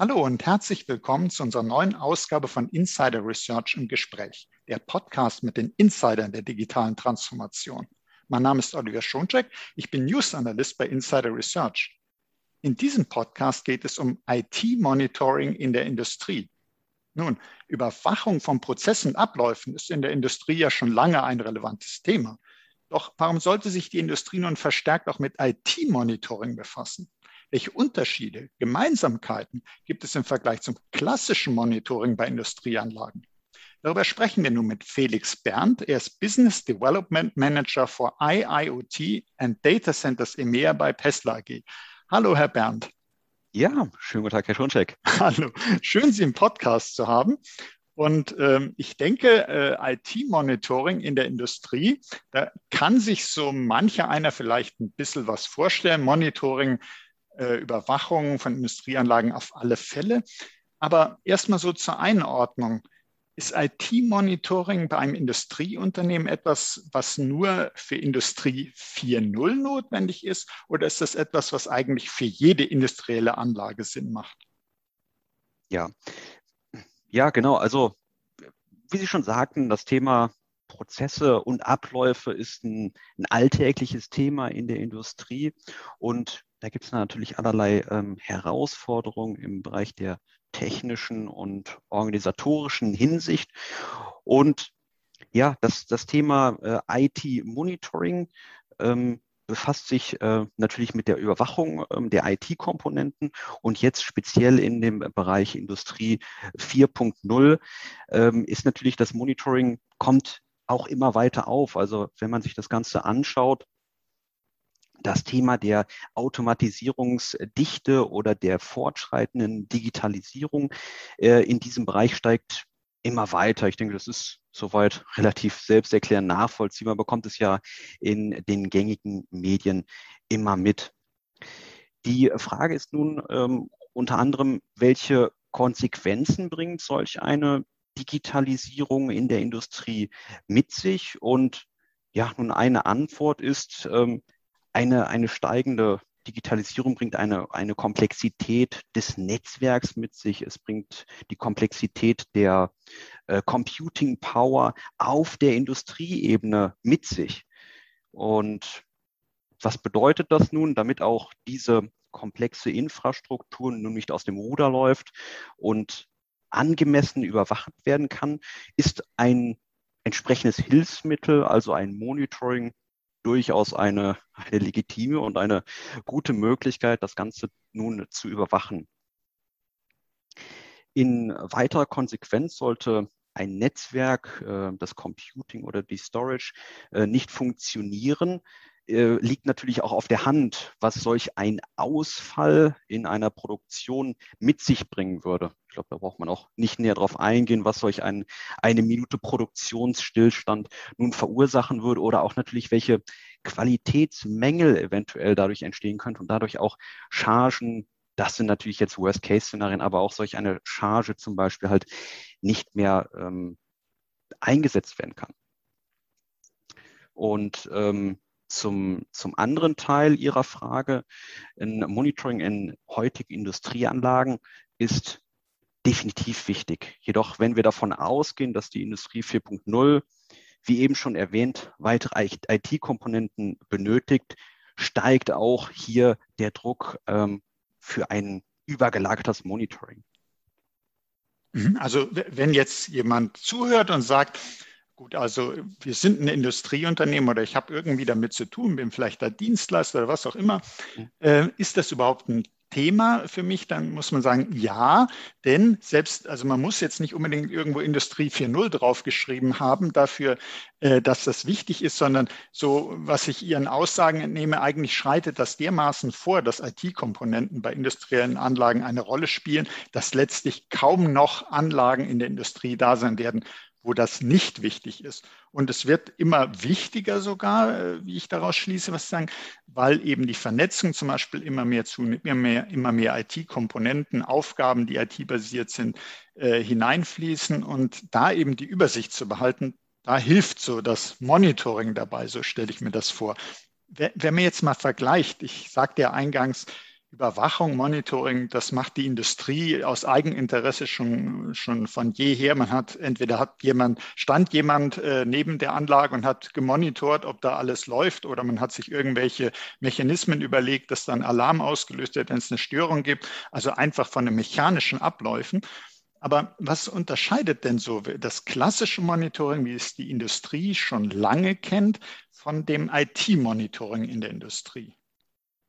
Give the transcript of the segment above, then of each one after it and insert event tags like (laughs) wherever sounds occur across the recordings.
Hallo und herzlich willkommen zu unserer neuen Ausgabe von Insider Research im Gespräch, der Podcast mit den Insidern der digitalen Transformation. Mein Name ist Oliver Schoncheck, ich bin News Analyst bei Insider Research. In diesem Podcast geht es um IT-Monitoring in der Industrie. Nun, Überwachung von Prozessen und Abläufen ist in der Industrie ja schon lange ein relevantes Thema. Doch warum sollte sich die Industrie nun verstärkt auch mit IT-Monitoring befassen? Welche Unterschiede, Gemeinsamkeiten gibt es im Vergleich zum klassischen Monitoring bei Industrieanlagen? Darüber sprechen wir nun mit Felix Berndt. Er ist Business Development Manager for IIoT and Data Centers EMEA bei Tesla AG. Hallo, Herr Berndt. Ja, schönen guten Tag, Herr Schoncheck. (laughs) Hallo, schön, Sie im Podcast zu haben. Und ähm, ich denke, äh, IT-Monitoring in der Industrie, da kann sich so mancher einer vielleicht ein bisschen was vorstellen. Monitoring äh, Überwachung von Industrieanlagen auf alle Fälle. Aber erstmal so zur Einordnung. Ist IT-Monitoring bei einem Industrieunternehmen etwas, was nur für Industrie 4.0 notwendig ist? Oder ist das etwas, was eigentlich für jede industrielle Anlage Sinn macht? Ja, ja, genau. Also, wie Sie schon sagten, das Thema Prozesse und Abläufe ist ein, ein alltägliches Thema in der Industrie. Und da gibt es natürlich allerlei ähm, Herausforderungen im Bereich der technischen und organisatorischen Hinsicht. Und ja, das, das Thema äh, IT-Monitoring ähm, befasst sich äh, natürlich mit der Überwachung ähm, der IT-Komponenten und jetzt speziell in dem Bereich Industrie 4.0 ähm, ist natürlich das Monitoring kommt auch immer weiter auf. Also wenn man sich das Ganze anschaut, das Thema der Automatisierungsdichte oder der fortschreitenden Digitalisierung äh, in diesem Bereich steigt immer weiter. Ich denke, das ist soweit relativ selbsterklärend nachvollziehbar. Man bekommt es ja in den gängigen Medien immer mit. Die Frage ist nun ähm, unter anderem, welche Konsequenzen bringt solch eine Digitalisierung in der Industrie mit sich? Und ja, nun eine Antwort ist, ähm, eine, eine steigende Digitalisierung bringt eine, eine Komplexität des Netzwerks mit sich. Es bringt die Komplexität der äh, Computing Power auf der Industrieebene mit sich. Und was bedeutet das nun, damit auch diese komplexe Infrastruktur nun nicht aus dem Ruder läuft und angemessen überwacht werden kann, ist ein entsprechendes Hilfsmittel, also ein Monitoring, durchaus eine, eine legitime und eine gute Möglichkeit, das Ganze nun zu überwachen. In weiterer Konsequenz sollte ein Netzwerk, äh, das Computing oder die Storage, äh, nicht funktionieren, äh, liegt natürlich auch auf der Hand, was solch ein Ausfall in einer Produktion mit sich bringen würde. Ich glaube, da braucht man auch nicht näher darauf eingehen, was solch ein, eine Minute Produktionsstillstand nun verursachen würde oder auch natürlich, welche Qualitätsmängel eventuell dadurch entstehen könnte und dadurch auch Chargen das sind natürlich jetzt Worst-Case-Szenarien, aber auch solch eine Charge zum Beispiel halt nicht mehr ähm, eingesetzt werden kann. Und ähm, zum, zum anderen Teil Ihrer Frage, ein Monitoring in heutigen Industrieanlagen ist definitiv wichtig. Jedoch, wenn wir davon ausgehen, dass die Industrie 4.0, wie eben schon erwähnt, weitere IT-Komponenten benötigt, steigt auch hier der Druck ähm, für ein übergelagertes Monitoring. Mhm. Also wenn jetzt jemand zuhört und sagt, Gut, also wir sind ein Industrieunternehmen oder ich habe irgendwie damit zu tun, bin vielleicht der Dienstleister oder was auch immer. Mhm. Äh, ist das überhaupt ein Thema für mich? Dann muss man sagen, ja, denn selbst, also man muss jetzt nicht unbedingt irgendwo Industrie 4.0 draufgeschrieben haben dafür, äh, dass das wichtig ist, sondern so, was ich Ihren Aussagen entnehme, eigentlich schreitet das dermaßen vor, dass IT-Komponenten bei industriellen Anlagen eine Rolle spielen, dass letztlich kaum noch Anlagen in der Industrie da sein werden, wo das nicht wichtig ist. Und es wird immer wichtiger sogar, äh, wie ich daraus schließe, was sagen, weil eben die Vernetzung zum Beispiel immer mehr zunimmt, immer mehr, immer mehr IT-Komponenten, Aufgaben, die IT-basiert sind, äh, hineinfließen und da eben die Übersicht zu behalten, da hilft so das Monitoring dabei, so stelle ich mir das vor. Wenn man jetzt mal vergleicht, ich sagte ja eingangs, Überwachung, Monitoring, das macht die Industrie aus Eigeninteresse schon, schon von jeher. Man hat entweder hat jemand, stand jemand äh, neben der Anlage und hat gemonitort, ob da alles läuft, oder man hat sich irgendwelche Mechanismen überlegt, dass dann Alarm ausgelöst wird, wenn es eine Störung gibt. Also einfach von den mechanischen Abläufen. Aber was unterscheidet denn so das klassische Monitoring, wie es die Industrie schon lange kennt, von dem IT-Monitoring in der Industrie?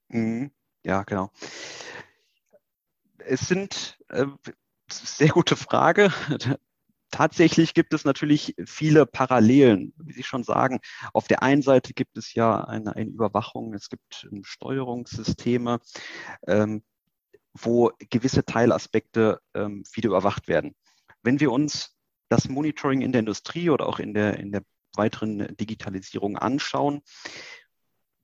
Mhm. Ja, genau. Es sind äh, sehr gute Frage. (laughs) Tatsächlich gibt es natürlich viele Parallelen, wie Sie schon sagen. Auf der einen Seite gibt es ja eine, eine Überwachung, es gibt ähm, Steuerungssysteme, ähm, wo gewisse Teilaspekte ähm, wieder überwacht werden. Wenn wir uns das Monitoring in der Industrie oder auch in der, in der weiteren Digitalisierung anschauen,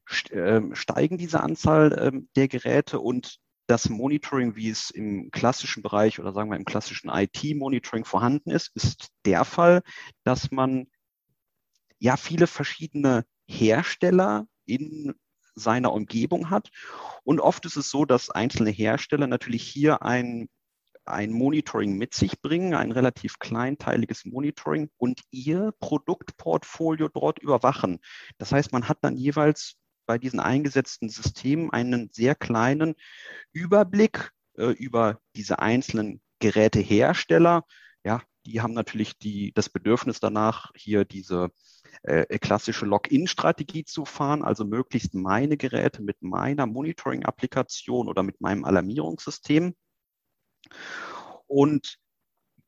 steigen diese Anzahl ähm, der Geräte und das Monitoring, wie es im klassischen Bereich oder sagen wir im klassischen IT-Monitoring vorhanden ist, ist der Fall, dass man ja viele verschiedene Hersteller in seiner Umgebung hat. Und oft ist es so, dass einzelne Hersteller natürlich hier ein, ein Monitoring mit sich bringen, ein relativ kleinteiliges Monitoring und ihr Produktportfolio dort überwachen. Das heißt, man hat dann jeweils bei diesen eingesetzten Systemen einen sehr kleinen Überblick äh, über diese einzelnen Gerätehersteller. Ja, die haben natürlich die, das Bedürfnis danach, hier diese äh, klassische Login-Strategie zu fahren, also möglichst meine Geräte mit meiner Monitoring-Applikation oder mit meinem Alarmierungssystem. Und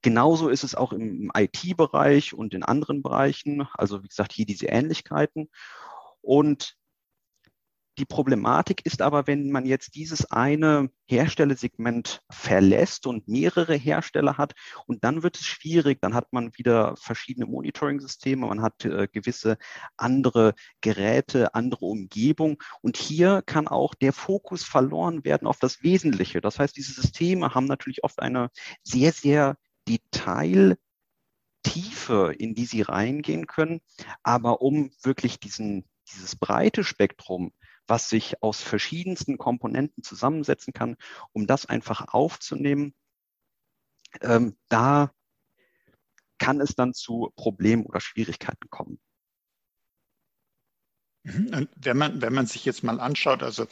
Genauso ist es auch im IT-Bereich und in anderen Bereichen. Also wie gesagt, hier diese Ähnlichkeiten. Und die Problematik ist aber, wenn man jetzt dieses eine Herstellersegment verlässt und mehrere Hersteller hat und dann wird es schwierig, dann hat man wieder verschiedene Monitoring-Systeme, man hat äh, gewisse andere Geräte, andere Umgebung und hier kann auch der Fokus verloren werden auf das Wesentliche. Das heißt, diese Systeme haben natürlich oft eine sehr, sehr Detail Tiefe, in die sie reingehen können. Aber um wirklich diesen, dieses breite Spektrum was sich aus verschiedensten Komponenten zusammensetzen kann, um das einfach aufzunehmen. Ähm, da kann es dann zu Problemen oder Schwierigkeiten kommen. Mhm. Und wenn man, wenn man sich jetzt mal anschaut, also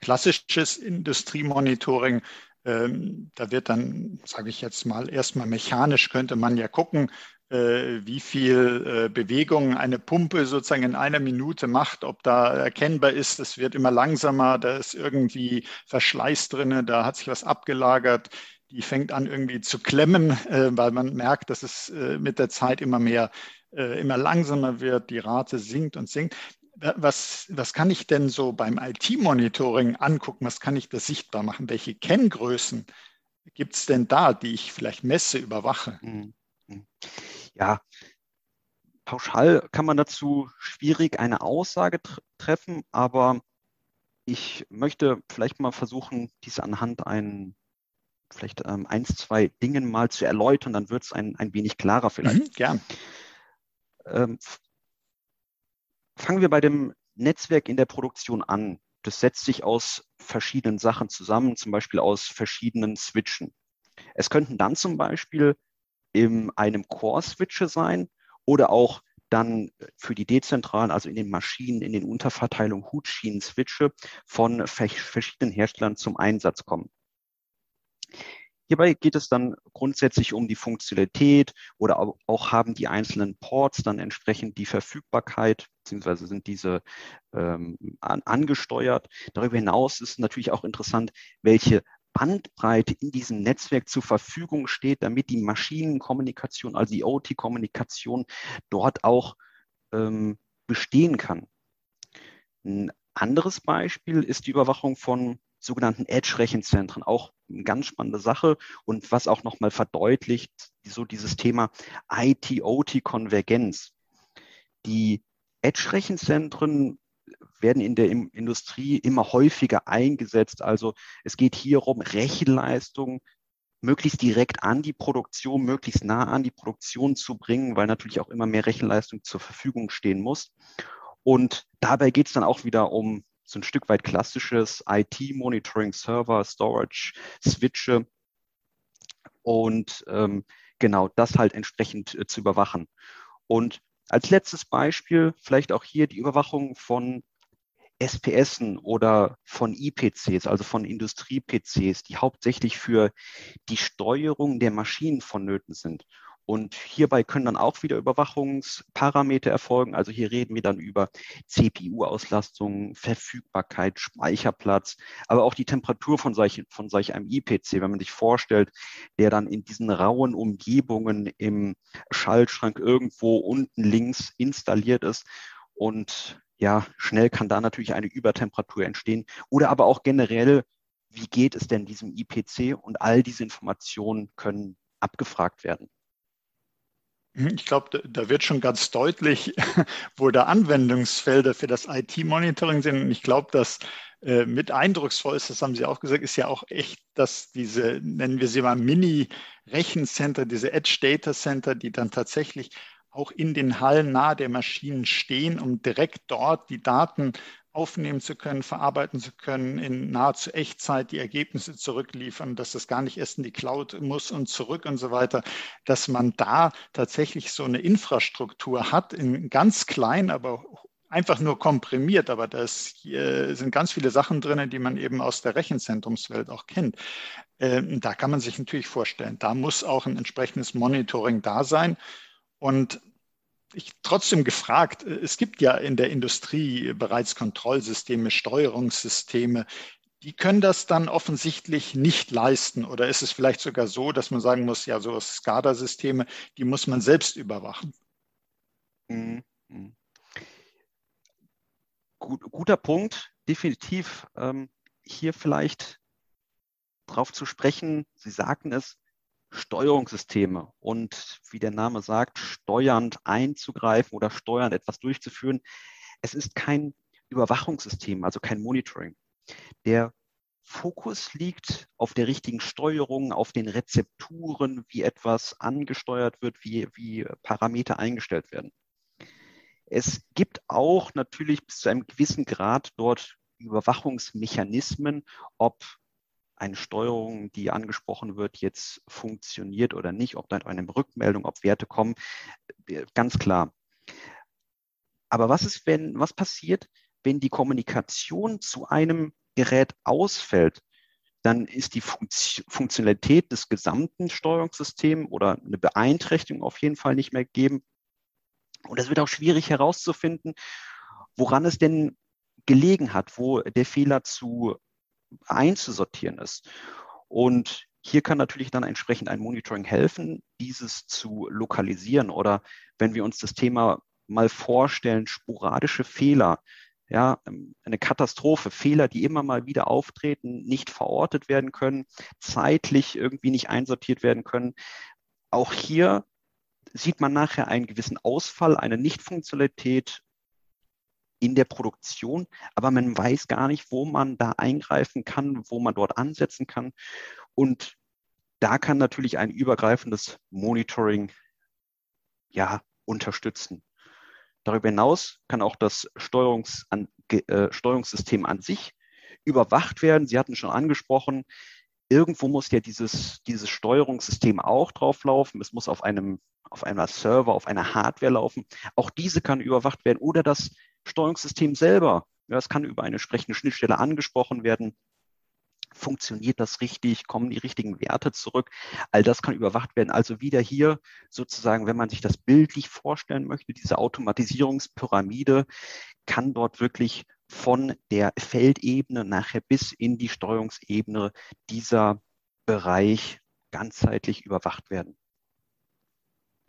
klassisches Industriemonitoring, ähm, da wird dann, sage ich jetzt mal, erstmal mechanisch könnte man ja gucken, wie viel äh, Bewegung eine Pumpe sozusagen in einer Minute macht, ob da erkennbar ist, es wird immer langsamer, da ist irgendwie Verschleiß drin, da hat sich was abgelagert, die fängt an irgendwie zu klemmen, äh, weil man merkt, dass es mit der Zeit immer mehr, immer langsamer wird, die Rate sinkt und sinkt. Was, was kann ich denn so beim IT-Monitoring angucken? Was kann ich da sichtbar machen? Welche Kenngrößen gibt es denn da, die ich vielleicht messe, überwache? Mhm. Ja, pauschal kann man dazu schwierig eine Aussage treffen, aber ich möchte vielleicht mal versuchen, diese anhand ein, vielleicht ähm, eins, zwei Dingen mal zu erläutern, dann wird es ein, ein wenig klarer vielleicht. Mhm, gern. Ähm, fangen wir bei dem Netzwerk in der Produktion an. Das setzt sich aus verschiedenen Sachen zusammen, zum Beispiel aus verschiedenen Switchen. Es könnten dann zum Beispiel in einem Core-Switche sein oder auch dann für die dezentralen, also in den Maschinen, in den Unterverteilungen Hutschienen-Switche von verschiedenen Herstellern zum Einsatz kommen. Hierbei geht es dann grundsätzlich um die Funktionalität oder auch haben die einzelnen Ports dann entsprechend die Verfügbarkeit, beziehungsweise sind diese ähm, an, angesteuert. Darüber hinaus ist natürlich auch interessant, welche Bandbreite in diesem Netzwerk zur Verfügung steht, damit die Maschinenkommunikation, also die OT-Kommunikation dort auch ähm, bestehen kann. Ein anderes Beispiel ist die Überwachung von sogenannten Edge-Rechenzentren. Auch eine ganz spannende Sache und was auch nochmal verdeutlicht, so dieses Thema IT-OT-Konvergenz. Die Edge-Rechenzentren werden in der Industrie immer häufiger eingesetzt. Also es geht hier um Rechenleistung möglichst direkt an die Produktion, möglichst nah an die Produktion zu bringen, weil natürlich auch immer mehr Rechenleistung zur Verfügung stehen muss. Und dabei geht es dann auch wieder um so ein Stück weit klassisches IT-Monitoring, Server, Storage, Switche und ähm, genau das halt entsprechend äh, zu überwachen. Und als letztes Beispiel vielleicht auch hier die Überwachung von SPSen oder von IPCs, also von Industrie-PCs, die hauptsächlich für die Steuerung der Maschinen vonnöten sind. Und hierbei können dann auch wieder Überwachungsparameter erfolgen. Also hier reden wir dann über CPU-Auslastung, Verfügbarkeit, Speicherplatz, aber auch die Temperatur von solch, von solch einem IPC, wenn man sich vorstellt, der dann in diesen rauen Umgebungen im Schaltschrank irgendwo unten links installiert ist. Und ja, schnell kann da natürlich eine Übertemperatur entstehen. Oder aber auch generell, wie geht es denn diesem IPC? Und all diese Informationen können abgefragt werden. Hm, ich glaube, da wird schon ganz deutlich, (laughs) wo da Anwendungsfelder für das IT-Monitoring sind. Und ich glaube, dass äh, mit eindrucksvoll ist, das haben Sie auch gesagt, ist ja auch echt, dass diese, nennen wir sie mal Mini-Rechencenter, diese Edge Data Center, die dann tatsächlich auch in den Hallen nahe der Maschinen stehen, um direkt dort die Daten aufnehmen zu können, verarbeiten zu können, in nahezu Echtzeit die Ergebnisse zurückliefern, dass das gar nicht erst in die Cloud muss und zurück und so weiter, dass man da tatsächlich so eine Infrastruktur hat, in ganz klein, aber einfach nur komprimiert, aber da sind ganz viele Sachen drin, die man eben aus der Rechenzentrumswelt auch kennt. Ähm, da kann man sich natürlich vorstellen, da muss auch ein entsprechendes Monitoring da sein. Und ich trotzdem gefragt, es gibt ja in der Industrie bereits Kontrollsysteme, Steuerungssysteme. Die können das dann offensichtlich nicht leisten. Oder ist es vielleicht sogar so, dass man sagen muss, ja, so SCADA-Systeme, die muss man selbst überwachen? Mhm. Gut, guter Punkt, definitiv. Ähm, hier vielleicht darauf zu sprechen, Sie sagten es, Steuerungssysteme und wie der Name sagt, steuernd einzugreifen oder steuernd etwas durchzuführen. Es ist kein Überwachungssystem, also kein Monitoring. Der Fokus liegt auf der richtigen Steuerung, auf den Rezepturen, wie etwas angesteuert wird, wie, wie Parameter eingestellt werden. Es gibt auch natürlich bis zu einem gewissen Grad dort Überwachungsmechanismen, ob eine Steuerung, die angesprochen wird, jetzt funktioniert oder nicht, ob da eine Rückmeldung, ob Werte kommen, äh, ganz klar. Aber was ist, wenn, was passiert, wenn die Kommunikation zu einem Gerät ausfällt? Dann ist die Funktionalität des gesamten Steuerungssystems oder eine Beeinträchtigung auf jeden Fall nicht mehr gegeben. Und es wird auch schwierig herauszufinden, woran es denn gelegen hat, wo der Fehler zu einzusortieren ist. Und hier kann natürlich dann entsprechend ein Monitoring helfen, dieses zu lokalisieren. Oder wenn wir uns das Thema mal vorstellen, sporadische Fehler, ja, eine Katastrophe, Fehler, die immer mal wieder auftreten, nicht verortet werden können, zeitlich irgendwie nicht einsortiert werden können. Auch hier sieht man nachher einen gewissen Ausfall, eine Nichtfunktionalität in der Produktion, aber man weiß gar nicht, wo man da eingreifen kann, wo man dort ansetzen kann. Und da kann natürlich ein übergreifendes Monitoring ja unterstützen. Darüber hinaus kann auch das Steuerungs an, äh, Steuerungssystem an sich überwacht werden. Sie hatten schon angesprochen, irgendwo muss ja dieses, dieses Steuerungssystem auch drauflaufen. Es muss auf einem, auf einer Server, auf einer Hardware laufen. Auch diese kann überwacht werden oder das Steuerungssystem selber. Ja, das kann über eine entsprechende Schnittstelle angesprochen werden. Funktioniert das richtig? Kommen die richtigen Werte zurück? All das kann überwacht werden. Also wieder hier sozusagen, wenn man sich das bildlich vorstellen möchte, diese Automatisierungspyramide kann dort wirklich von der Feldebene nachher bis in die Steuerungsebene dieser Bereich ganzheitlich überwacht werden.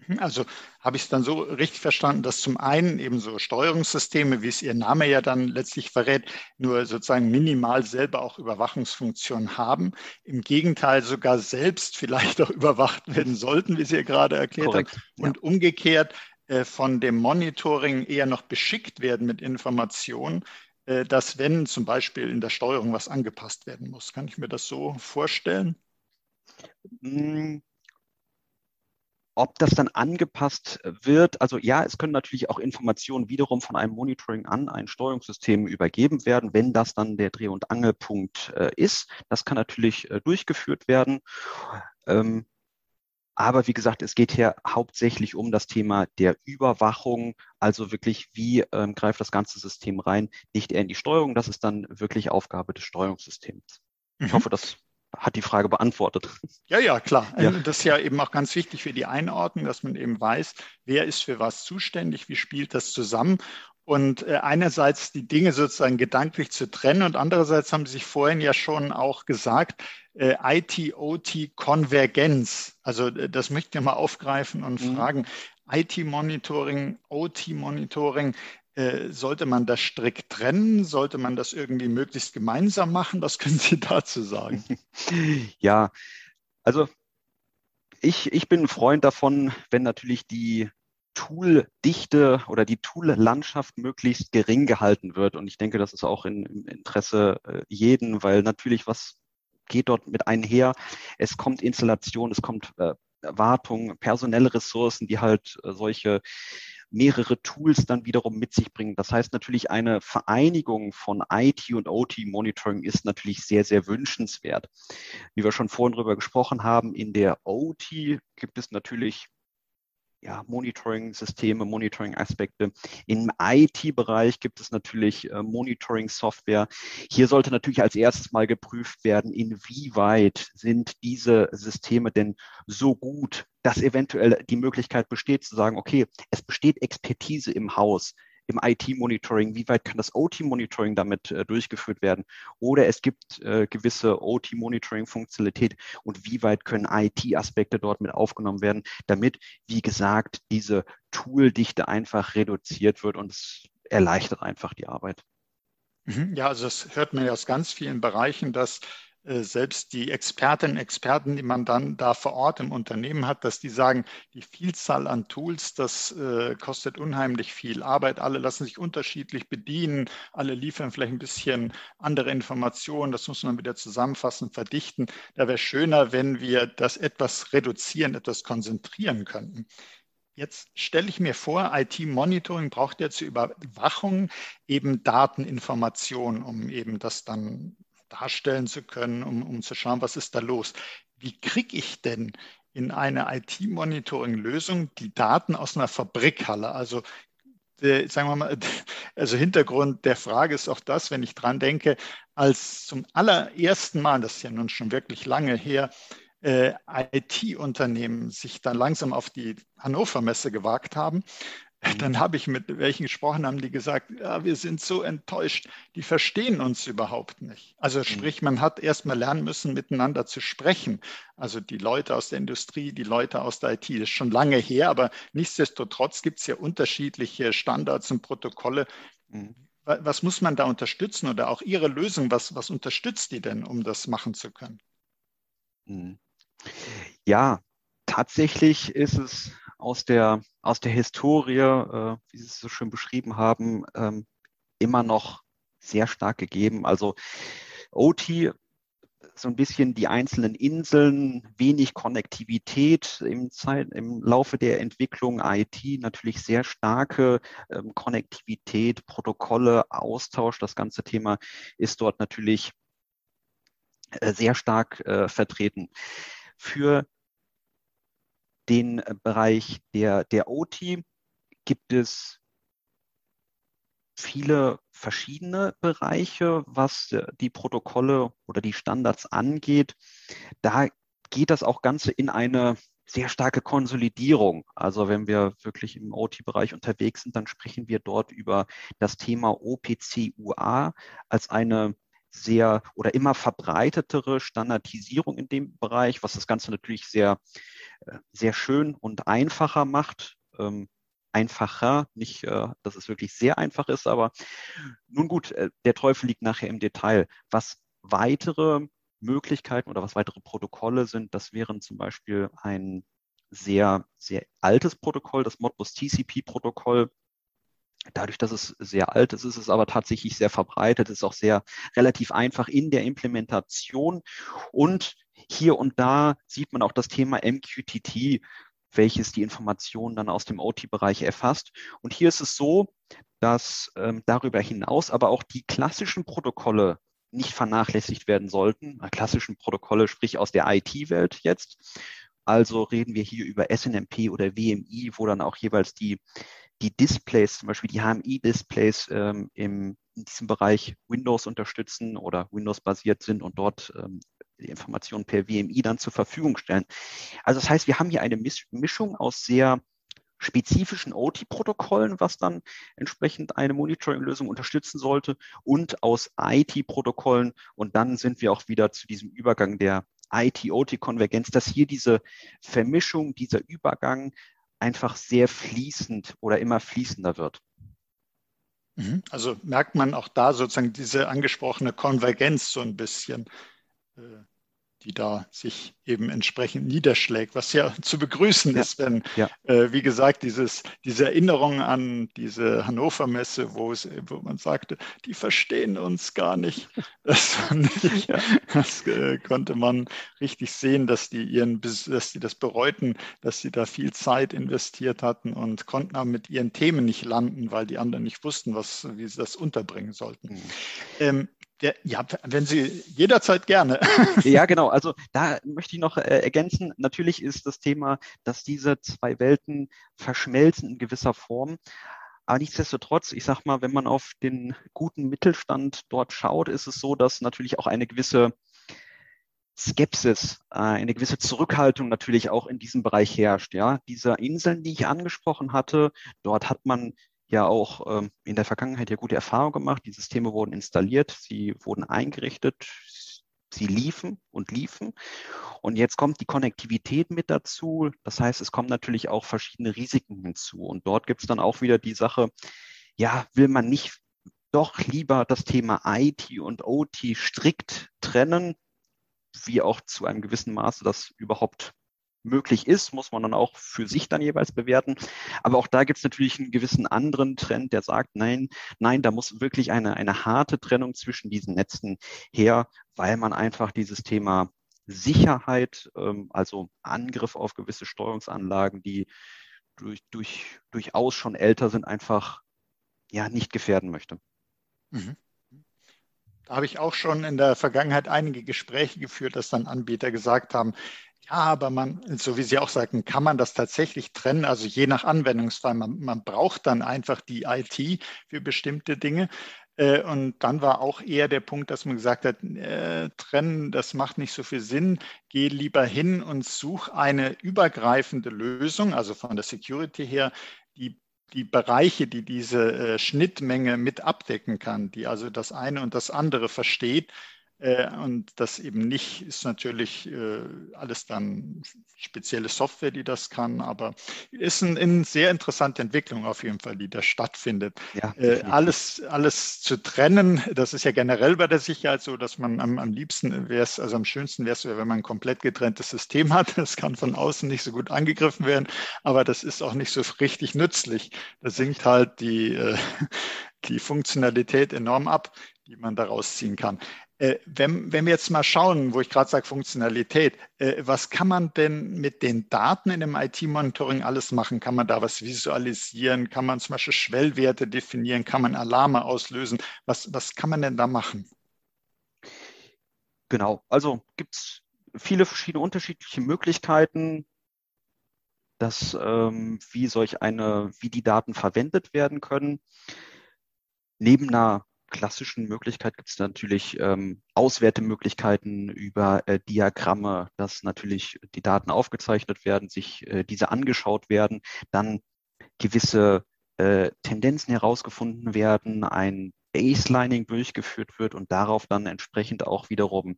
Mhm, also habe ich es dann so richtig verstanden, dass zum einen eben so Steuerungssysteme, wie es Ihr Name ja dann letztlich verrät, nur sozusagen minimal selber auch Überwachungsfunktionen haben. Im Gegenteil sogar selbst vielleicht auch überwacht werden sollten, wie Sie ja gerade erklärt Korrekt, haben. Und ja. umgekehrt äh, von dem Monitoring eher noch beschickt werden mit Informationen, dass wenn zum Beispiel in der Steuerung was angepasst werden muss. Kann ich mir das so vorstellen? Mm ob das dann angepasst wird, also ja, es können natürlich auch Informationen wiederum von einem Monitoring an ein Steuerungssystem übergeben werden, wenn das dann der Dreh- und Angelpunkt äh, ist. Das kann natürlich äh, durchgeführt werden. Ähm, aber wie gesagt, es geht hier hauptsächlich um das Thema der Überwachung, also wirklich, wie ähm, greift das ganze System rein, nicht eher in die Steuerung, das ist dann wirklich Aufgabe des Steuerungssystems. Ich mhm. hoffe, das hat die Frage beantwortet. Ja, ja, klar. Ja. Also das ist ja eben auch ganz wichtig für die Einordnung, dass man eben weiß, wer ist für was zuständig, wie spielt das zusammen. Und äh, einerseits die Dinge sozusagen gedanklich zu trennen und andererseits haben Sie sich vorhin ja schon auch gesagt, äh, IT-OT-Konvergenz. Also äh, das möchte ich mal aufgreifen und mhm. fragen. IT-Monitoring, OT-Monitoring, sollte man das strikt trennen? Sollte man das irgendwie möglichst gemeinsam machen? Was (laughs) können Sie dazu sagen? (laughs) Ja, also ich, ich bin ein Freund davon, wenn natürlich die Tool-Dichte oder die Tool-Landschaft möglichst gering gehalten wird. Und ich denke, das ist auch in, im Interesse äh, jeden, weil natürlich was geht dort mit einher. Es kommt Installation, es kommt äh, Wartung, personelle Ressourcen, die halt äh, solche mehrere Tools dann wiederum mit sich bringen. Das heißt natürlich, eine Vereinigung von IT und OT Monitoring ist natürlich sehr, sehr wünschenswert. Wie wir schon vorhin darüber gesprochen haben, in der OT gibt es natürlich ja, Monitoring-Systeme, Monitoring-Aspekte. Im IT-Bereich gibt es natürlich äh, Monitoring-Software. Hier sollte natürlich als erstes mal geprüft werden, inwieweit sind diese Systeme denn so gut, dass eventuell die Möglichkeit besteht zu sagen, okay, es besteht Expertise im Haus im IT-Monitoring, wie weit kann das OT-Monitoring damit äh, durchgeführt werden? Oder es gibt äh, gewisse OT-Monitoring-Funktionalität und wie weit können IT-Aspekte dort mit aufgenommen werden, damit, wie gesagt, diese Tooldichte einfach reduziert wird und es erleichtert einfach die Arbeit. Mhm. Ja, also das hört man ja aus ganz vielen Bereichen, dass selbst die Expertinnen und Experten, die man dann da vor Ort im Unternehmen hat, dass die sagen, die Vielzahl an Tools, das äh, kostet unheimlich viel Arbeit. Alle lassen sich unterschiedlich bedienen, alle liefern vielleicht ein bisschen andere Informationen. Das muss man wieder zusammenfassen, verdichten. Da wäre schöner, wenn wir das etwas reduzieren, etwas konzentrieren könnten. Jetzt stelle ich mir vor, IT-Monitoring braucht ja zur Überwachung eben Dateninformationen, um eben das dann darstellen zu können, um, um zu schauen, was ist da los. Wie kriege ich denn in eine IT-Monitoring-Lösung die Daten aus einer Fabrikhalle? Also äh, sagen wir mal, (laughs) also Hintergrund der Frage ist auch das, wenn ich dran denke, als zum allerersten Mal, das ist ja nun schon wirklich lange her, äh, IT-Unternehmen sich dann langsam auf die Hannover Messe gewagt haben. (laughs) Dann habe ich mit welchen gesprochen, haben die gesagt, ja, wir sind so enttäuscht, die verstehen uns überhaupt nicht. Also mhm. sprich, man hat erst mal lernen müssen, miteinander zu sprechen. Also die Leute aus der Industrie, die Leute aus der IT, das ist schon lange her, aber nichtsdestotrotz gibt es ja unterschiedliche Standards und Protokolle. Mhm. Was muss man da unterstützen oder auch Ihre Lösung, was, was unterstützt die denn, um das machen zu können? Ja, tatsächlich ist es aus der, aus der Historie, äh, wie Sie es so schön beschrieben haben, ähm, immer noch sehr stark gegeben. Also OT, so ein bisschen die einzelnen Inseln, wenig Konnektivität im, Zeit, im Laufe der Entwicklung, IT natürlich sehr starke ähm, Konnektivität, Protokolle, Austausch. Das ganze Thema ist dort natürlich äh, sehr stark äh, vertreten. Für den äh, Bereich der, der OT gibt es viele verschiedene Bereiche, was äh, die Protokolle oder die Standards angeht. Da geht das auch Ganze in eine sehr starke Konsolidierung. Also wenn wir wirklich im OT-Bereich unterwegs sind, dann sprechen wir dort über das Thema OPC-UA als eine sehr oder immer verbreitetere Standardisierung in dem Bereich, was das Ganze natürlich sehr sehr schön und einfacher macht. Ähm, einfacher, nicht, äh, dass es wirklich sehr einfach ist, aber nun gut, äh, der Teufel liegt nachher im Detail. Was weitere Möglichkeiten oder was weitere Protokolle sind, das wären zum Beispiel ein sehr, sehr altes Protokoll, das Modbus TCP-Protokoll. Dadurch, dass es sehr alt ist, ist es aber tatsächlich sehr verbreitet, ist auch sehr relativ einfach in der Implementation und hier und da sieht man auch das Thema MQTT, welches die Informationen dann aus dem OT-Bereich erfasst. Und hier ist es so, dass ähm, darüber hinaus aber auch die klassischen Protokolle nicht vernachlässigt werden sollten. Klassischen Protokolle, sprich aus der IT-Welt jetzt. Also reden wir hier über SNMP oder WMI, wo dann auch jeweils die, die Displays, zum Beispiel die HMI-Displays ähm, in diesem Bereich Windows unterstützen oder Windows-basiert sind und dort ähm, die Informationen per WMI dann zur Verfügung stellen. Also das heißt, wir haben hier eine Mischung aus sehr spezifischen OT-Protokollen, was dann entsprechend eine Monitoring-Lösung unterstützen sollte, und aus IT-Protokollen. Und dann sind wir auch wieder zu diesem Übergang der IT-OT-Konvergenz, dass hier diese Vermischung, dieser Übergang einfach sehr fließend oder immer fließender wird. Mhm. Also merkt man auch da sozusagen diese angesprochene Konvergenz so ein bisschen. Die da sich eben entsprechend niederschlägt, was ja (laughs) zu begrüßen ja. ist, wenn, ja. äh, wie gesagt, dieses, diese Erinnerung an diese Hannover Messe, wo, es, wo man sagte, die verstehen uns gar nicht. (laughs) Das, ich, ja. das äh, konnte man richtig sehen, dass die ihren, dass die das bereuten, dass sie da viel Zeit investiert hatten und konnten aber mit ihren Themen nicht landen, weil die anderen nicht wussten, was, wie sie das unterbringen sollten. Mhm. Ähm, ja, wenn Sie jederzeit gerne. (laughs) Ja, genau. Also da möchte ich noch äh, ergänzen. Natürlich ist das Thema, dass diese zwei Welten verschmelzen in gewisser Form. Aber nichtsdestotrotz, ich sag mal, wenn man auf den guten Mittelstand dort schaut, ist es so, dass natürlich auch eine gewisse Skepsis, äh, eine gewisse Zurückhaltung natürlich auch in diesem Bereich herrscht. Ja, diese Inseln, die ich angesprochen hatte, dort hat man ja auch ähm, in der Vergangenheit ja gute Erfahrungen gemacht. Die Systeme wurden installiert, sie wurden eingerichtet, sie liefen und liefen. Und jetzt kommt die Konnektivität mit dazu. Das heißt, es kommen natürlich auch verschiedene Risiken hinzu. Und dort gibt es dann auch wieder die Sache, ja, will man nicht doch lieber das Thema IT und OT strikt trennen, wie auch zu einem gewissen Maße das überhaupt möglich ist, muss man dann auch für sich dann jeweils bewerten. Aber auch da gibt es natürlich einen gewissen anderen Trend, der sagt, nein, nein, da muss wirklich eine, eine harte Trennung zwischen diesen Netzen her, weil man einfach dieses Thema Sicherheit, ähm, also Angriff auf gewisse Steuerungsanlagen, die durch, durch, durchaus schon älter sind, einfach ja nicht gefährden möchte. Mhm. Da habe ich auch schon in der Vergangenheit einige Gespräche geführt, dass dann Anbieter gesagt haben, ja, aber man, so wie Sie auch sagten, kann man das tatsächlich trennen? Also je nach Anwendungsfall. Man, man braucht dann einfach die IT für bestimmte Dinge. Äh, und dann war auch eher der Punkt, dass man gesagt hat, äh, trennen, das macht nicht so viel Sinn. Geh lieber hin und such eine übergreifende Lösung, also von der Security her, die die Bereiche, die diese äh, Schnittmenge mit abdecken kann, die also das eine und das andere versteht und das eben nicht ist natürlich äh, alles dann spezielle Software, die das kann, aber ist eine ein sehr interessante Entwicklung auf jeden Fall, die da stattfindet. Ja, äh, alles, alles zu trennen, das ist ja generell bei der Sicherheit so, dass man am, am liebsten wäre es, also am schönsten wäre es, wenn man ein komplett getrenntes System hat. (laughs) Das kann von außen nicht so gut angegriffen werden, aber das ist auch nicht so richtig nützlich. Da sinkt halt die, (laughs) die Funktionalität enorm ab, die man daraus ziehen kann. Äh, wenn, wenn, wir jetzt mal schauen, wo ich gerade sage Funktionalität, äh, was kann man denn mit den Daten in dem IT-Monitoring alles machen? Kann man da was visualisieren? Kann man zum Beispiel Schwellwerte definieren? Kann man Alarme auslösen? Was, was kann man denn da machen? Genau, also gibt es viele verschiedene unterschiedliche Möglichkeiten, dass, ähm, wie solch eine, wie die Daten verwendet werden können. Neben einer klassischen Möglichkeit gibt es natürlich ähm, Auswertemöglichkeiten über äh, Diagramme, dass natürlich die Daten aufgezeichnet werden, sich äh, diese angeschaut werden, dann gewisse äh, Tendenzen herausgefunden werden, ein Baselining durchgeführt wird und darauf dann entsprechend auch wiederum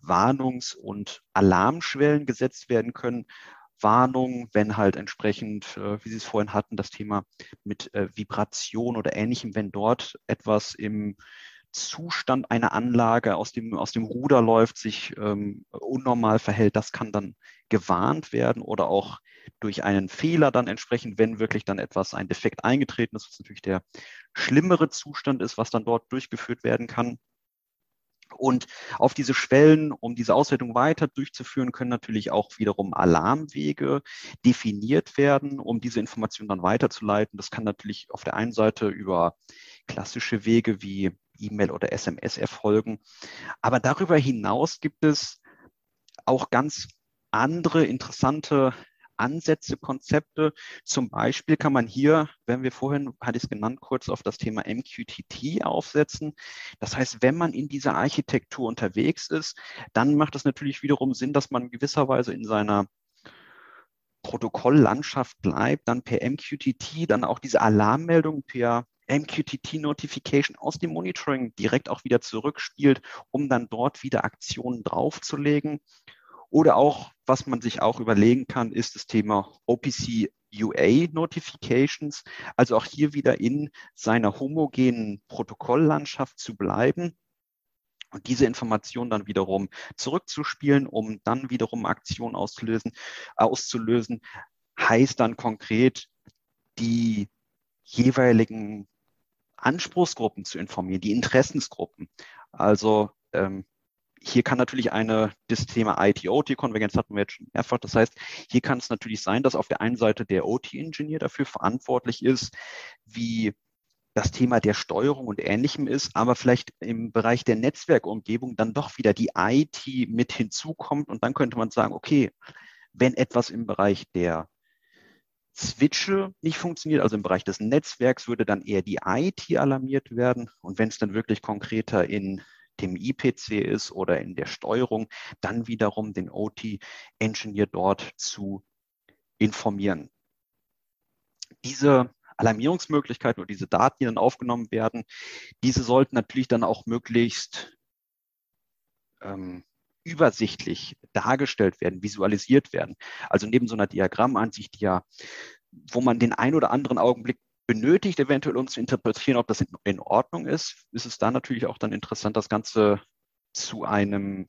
Warnungs- und Alarmschwellen gesetzt werden können, Warnung, wenn halt entsprechend, äh, wie Sie es vorhin hatten, das Thema mit äh, Vibration oder ähnlichem, wenn dort etwas im Zustand einer Anlage aus dem, aus dem Ruder läuft, sich ähm, unnormal verhält, das kann dann gewarnt werden oder auch durch einen Fehler dann entsprechend, wenn wirklich dann etwas, ein Defekt eingetreten ist, was natürlich der schlimmere Zustand ist, was dann dort durchgeführt werden kann. Und auf diese Schwellen, um diese Auswertung weiter durchzuführen, können natürlich auch wiederum Alarmwege definiert werden, um diese Information dann weiterzuleiten. Das kann natürlich auf der einen Seite über klassische Wege wie E-Mail oder SMS erfolgen. Aber darüber hinaus gibt es auch ganz andere interessante Ansätze, Konzepte. Zum Beispiel kann man hier, wenn wir vorhin, hatte ich es genannt, kurz auf das Thema MQTT aufsetzen. Das heißt, wenn man in dieser Architektur unterwegs ist, dann macht es natürlich wiederum Sinn, dass man gewisserweise in seiner Protokolllandschaft bleibt, dann per MQTT dann auch diese Alarmmeldung per MQTT-Notification aus dem Monitoring direkt auch wieder zurückspielt, um dann dort wieder Aktionen draufzulegen. Oder auch, was man sich auch überlegen kann, ist das Thema OPC UA Notifications, also auch hier wieder in seiner homogenen Protokolllandschaft zu bleiben und diese Information dann wiederum zurückzuspielen, um dann wiederum Aktionen auszulösen, auszulösen, heißt dann konkret, die jeweiligen Anspruchsgruppen zu informieren, die Interessensgruppen. Also ähm, hier kann natürlich eine, das Thema IT-OT-Konvergenz hatten wir jetzt schon mehrfach. Das heißt, hier kann es natürlich sein, dass auf der einen Seite der OT-Ingenieur dafür verantwortlich ist, wie das Thema der Steuerung und Ähnlichem ist, aber vielleicht im Bereich der Netzwerkumgebung dann doch wieder die IT mit hinzukommt und dann könnte man sagen, okay, wenn etwas im Bereich der Switche nicht funktioniert, also im Bereich des Netzwerks würde dann eher die IT alarmiert werden und wenn es dann wirklich konkreter in dem IPC ist oder in der Steuerung, dann wiederum den OT-Engineer dort zu informieren. Diese Alarmierungsmöglichkeiten oder diese Daten, die dann aufgenommen werden, diese sollten natürlich dann auch möglichst ähm, übersichtlich dargestellt werden, visualisiert werden. Also neben so einer Diagrammansicht, die ja, wo man den ein oder anderen Augenblick benötigt, eventuell uns zu interpretieren, ob das in, in Ordnung ist, ist es da natürlich auch dann interessant, das Ganze zu einem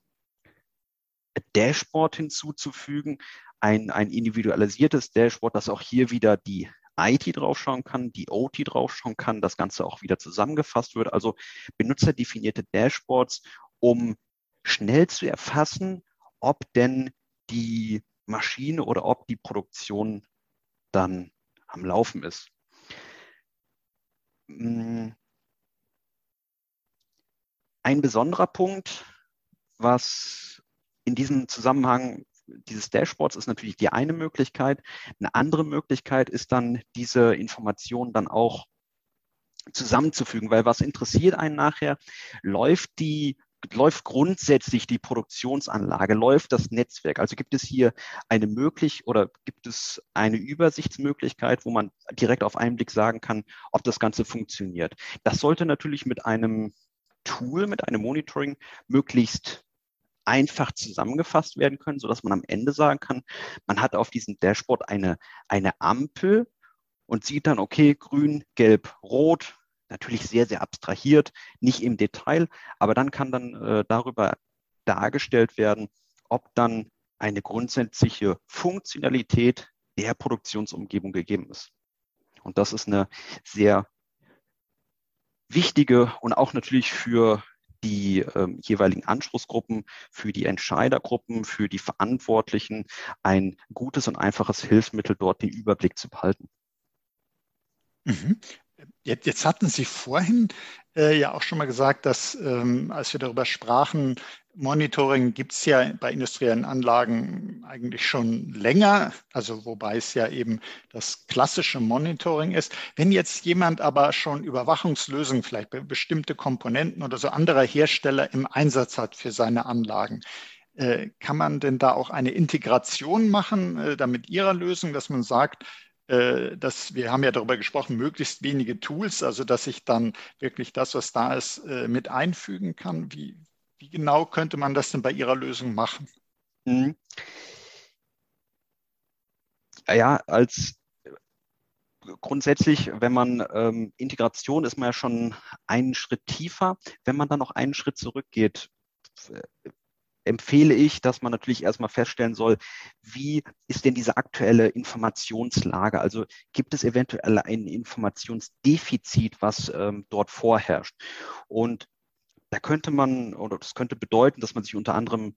Dashboard hinzuzufügen, ein, ein individualisiertes Dashboard, das auch hier wieder die IT draufschauen kann, die OT draufschauen kann, das Ganze auch wieder zusammengefasst wird. Also benutzerdefinierte Dashboards, um schnell zu erfassen, ob denn die Maschine oder ob die Produktion dann am Laufen ist. Mm. Ein besonderer Punkt, was in diesem Zusammenhang dieses Dashboards ist natürlich die eine Möglichkeit. Eine andere Möglichkeit ist dann, diese Informationen dann auch zusammenzufügen, weil was interessiert einen nachher? Läuft die läuft grundsätzlich die Produktionsanlage, läuft das Netzwerk? Also gibt es hier eine möglich oder gibt es eine Übersichtsmöglichkeit, wo man direkt auf einen Blick sagen kann, ob das Ganze funktioniert? Das sollte natürlich mit einem Tool, mit einem Monitoring möglichst einfach zusammengefasst werden können, sodass man am Ende sagen kann, man hat auf diesem Dashboard eine, eine Ampel und sieht dann, okay, grün, gelb, rot, natürlich sehr, sehr abstrahiert, nicht im Detail, aber dann kann dann äh, darüber dargestellt werden, ob dann eine grundsätzliche Funktionalität der Produktionsumgebung gegeben ist. Und das ist eine sehr wichtige und auch natürlich für die äh, jeweiligen Anspruchsgruppen, für die Entscheidergruppen, für die Verantwortlichen ein gutes und einfaches Hilfsmittel, dort den Überblick zu behalten. Mhm. Jetzt, jetzt, hatten Sie vorhin äh, ja auch schon mal gesagt, dass ähm, als wir darüber sprachen, Monitoring gibt es ja bei industriellen Anlagen eigentlich schon länger, also wobei es ja eben das klassische Monitoring ist. Wenn jetzt jemand aber schon Überwachungslösungen, vielleicht bestimmte Komponenten oder so anderer Hersteller im Einsatz hat für seine Anlagen, äh, kann man denn da auch eine Integration machen, äh, damit Ihrer Lösung, dass man sagt, dass wir haben ja darüber gesprochen, möglichst wenige Tools, also dass ich dann wirklich das, was da ist, äh, mit einfügen kann. Wie, wie genau könnte man das denn bei Ihrer Lösung machen? Mhm. Ja, als grundsätzlich, wenn man ähm, Integration ist man ja schon einen Schritt tiefer. Wenn man dann noch einen Schritt zurückgeht, empfehle ich, dass man natürlich erstmal feststellen soll, wie ist denn diese aktuelle Informationslage? Also gibt es eventuell ein Informationsdefizit, was ähm, dort vorherrscht? Und da könnte man oder das könnte bedeuten, dass man sich unter anderem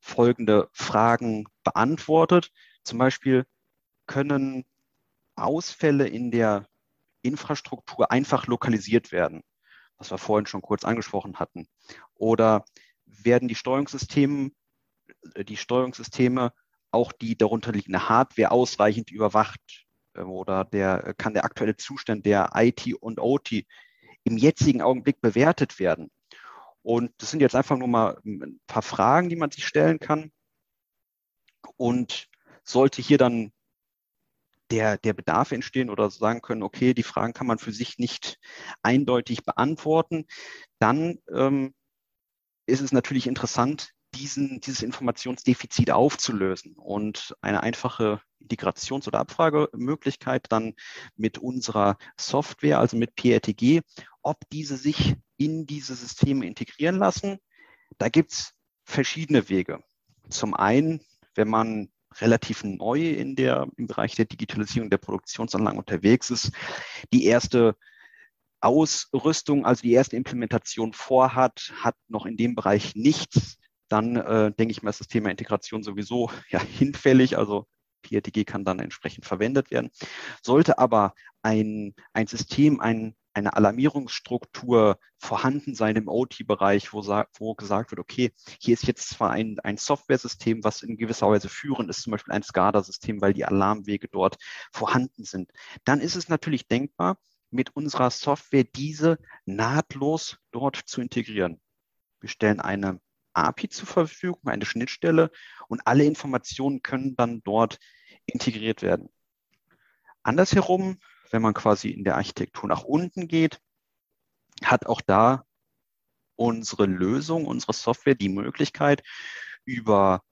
folgende Fragen beantwortet. Zum Beispiel können Ausfälle in der Infrastruktur einfach lokalisiert werden, was wir vorhin schon kurz angesprochen hatten. Oder werden die Steuerungssysteme, äh, die Steuerungssysteme auch die darunter liegende Hardware ausreichend überwacht? Ähm, oder der, kann der aktuelle Zustand der IT und OT im jetzigen Augenblick bewertet werden? Und das sind jetzt einfach nur mal ein paar Fragen, die man sich stellen kann. Und sollte hier dann der, der Bedarf entstehen oder sagen können, okay, die Fragen kann man für sich nicht eindeutig beantworten, dann ähm, ist es natürlich interessant, diesen, dieses Informationsdefizit aufzulösen und eine einfache Integrations- oder Abfragemöglichkeit dann mit unserer Software, also mit PRTG, ob diese sich in diese Systeme integrieren lassen. Da gibt es verschiedene Wege. Zum einen, wenn man relativ neu in der, im Bereich der Digitalisierung der Produktionsanlagen unterwegs ist, die erste Ausrüstung, also die erste Implementation vorhat, hat noch in dem Bereich nichts, dann äh, denke ich mal, ist das Thema Integration sowieso ja, hinfällig. Also PRTG kann dann entsprechend verwendet werden. Sollte aber ein, ein System, ein, eine Alarmierungsstruktur vorhanden sein im OT-Bereich, wo, wo, gesagt wird, okay, hier ist jetzt zwar ein, ein Software-System, was in gewisser Weise führend ist, zum Beispiel ein SCADA-System, weil die Alarmwege dort vorhanden sind. Dann ist es natürlich denkbar, mit unserer Software diese nahtlos dort zu integrieren. Wir stellen eine API zur Verfügung, eine Schnittstelle und alle Informationen können dann dort integriert werden. Andersherum wenn man quasi in der Architektur nach unten geht, hat auch da unsere Lösung, unsere Software die Möglichkeit, über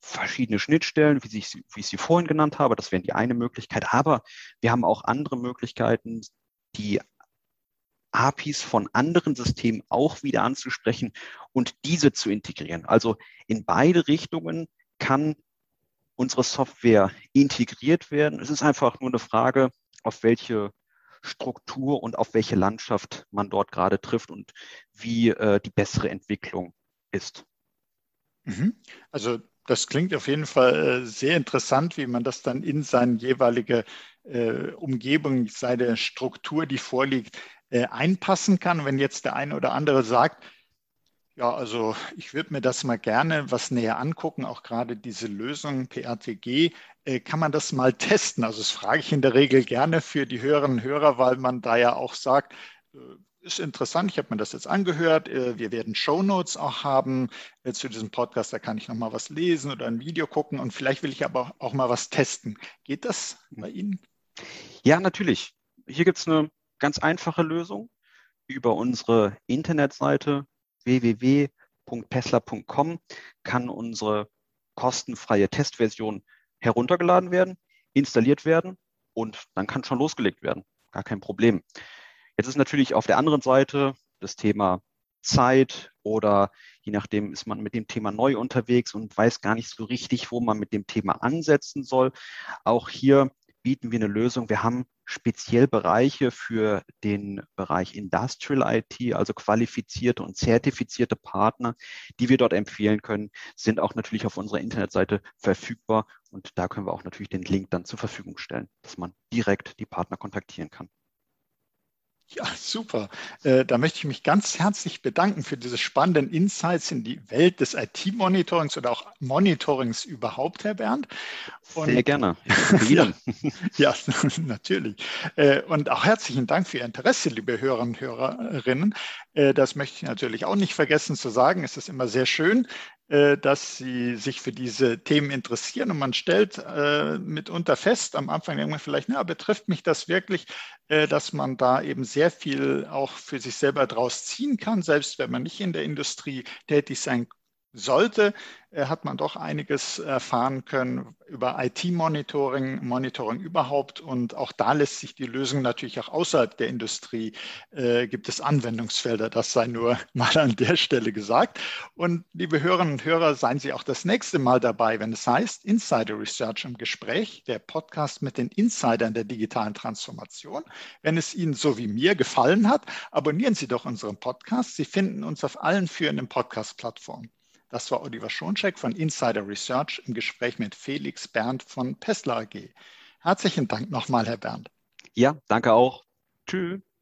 verschiedene Schnittstellen, wie ich, wie ich sie vorhin genannt habe, das wäre die eine Möglichkeit, aber wir haben auch andere Möglichkeiten, die APIs von anderen Systemen auch wieder anzusprechen und diese zu integrieren. Also in beide Richtungen kann unsere Software integriert werden. Es ist einfach nur eine Frage, auf welche Struktur und auf welche Landschaft man dort gerade trifft und wie äh, die bessere Entwicklung ist. Mhm. Also das klingt auf jeden Fall äh, sehr interessant, wie man das dann in seine jeweilige äh, Umgebung, seine Struktur, die vorliegt, äh, einpassen kann. Wenn jetzt der eine oder andere sagt, ja, also ich würde mir das mal gerne was näher angucken, auch gerade diese Lösung PRTG. Äh, kann man das mal testen? Also das frage ich in der Regel gerne für die und Hörer, weil man da ja auch sagt, äh, ist interessant, ich habe mir das jetzt angehört. Äh, wir werden Shownotes auch haben zu diesem Podcast, da kann ich nochmal was lesen oder ein Video gucken und vielleicht will ich aber auch mal was testen. Geht das bei Ihnen? Ja, natürlich. Hier gibt es eine ganz einfache Lösung über unsere Internetseite www.tesla.com kann unsere kostenfreie Testversion heruntergeladen werden, installiert werden und dann kann schon losgelegt werden. Gar kein Problem. Jetzt ist natürlich auf der anderen Seite das Thema Zeit oder je nachdem ist man mit dem Thema neu unterwegs und weiß gar nicht so richtig, wo man mit dem Thema ansetzen soll. Auch hier bieten wir eine Lösung. Wir haben speziell Bereiche für den Bereich Industrial IT, also qualifizierte und zertifizierte Partner, die wir dort empfehlen können, sind auch natürlich auf unserer Internetseite verfügbar. Und da können wir auch natürlich den Link dann zur Verfügung stellen, dass man direkt die Partner kontaktieren kann. Ja, super. Äh, da möchte ich mich ganz herzlich bedanken für diese spannenden Insights in die Welt des IT-Monitorings oder auch Monitorings überhaupt, Herr Bernd. Und, Sehr gerne. (laughs) ja, (laughs) ja, (laughs) natürlich. Äh, und auch herzlichen Dank für Ihr Interesse, liebe Hörer und Hörerinnen. Äh, das möchte ich natürlich auch nicht vergessen zu sagen. Es ist immer sehr schön, äh, dass sie sich für diese Themen interessieren und man stellt äh, mitunter fest, am Anfang man vielleicht, na, betrifft mich das wirklich, dass man da eben sehr viel auch für sich selber draus ziehen kann, selbst wenn man nicht in der Industrie tätig sein sollte, äh, hat man doch einiges erfahren können über IT-Monitoring, Monitoring überhaupt. Und auch da lässt sich die Lösung natürlich auch außerhalb der Industrie, äh, gibt es Anwendungsfelder. Das sei nur (laughs) mal an der Stelle gesagt. Und liebe Hörerinnen und Hörer, seien Sie auch das nächste Mal dabei, wenn es heißt Insider Research im Gespräch, der Podcast mit den Insidern der digitalen Transformation. Wenn es Ihnen so wie mir gefallen hat, abonnieren Sie doch unseren Podcast. Sie finden uns auf allen führenden Podcast-Plattformen. Das war Oliver Schoncheck von Insider Research im Gespräch mit Felix Berndt von Pessler AG. Herzlichen Dank nochmal, Herr Berndt. Ja, danke auch. Tschüss.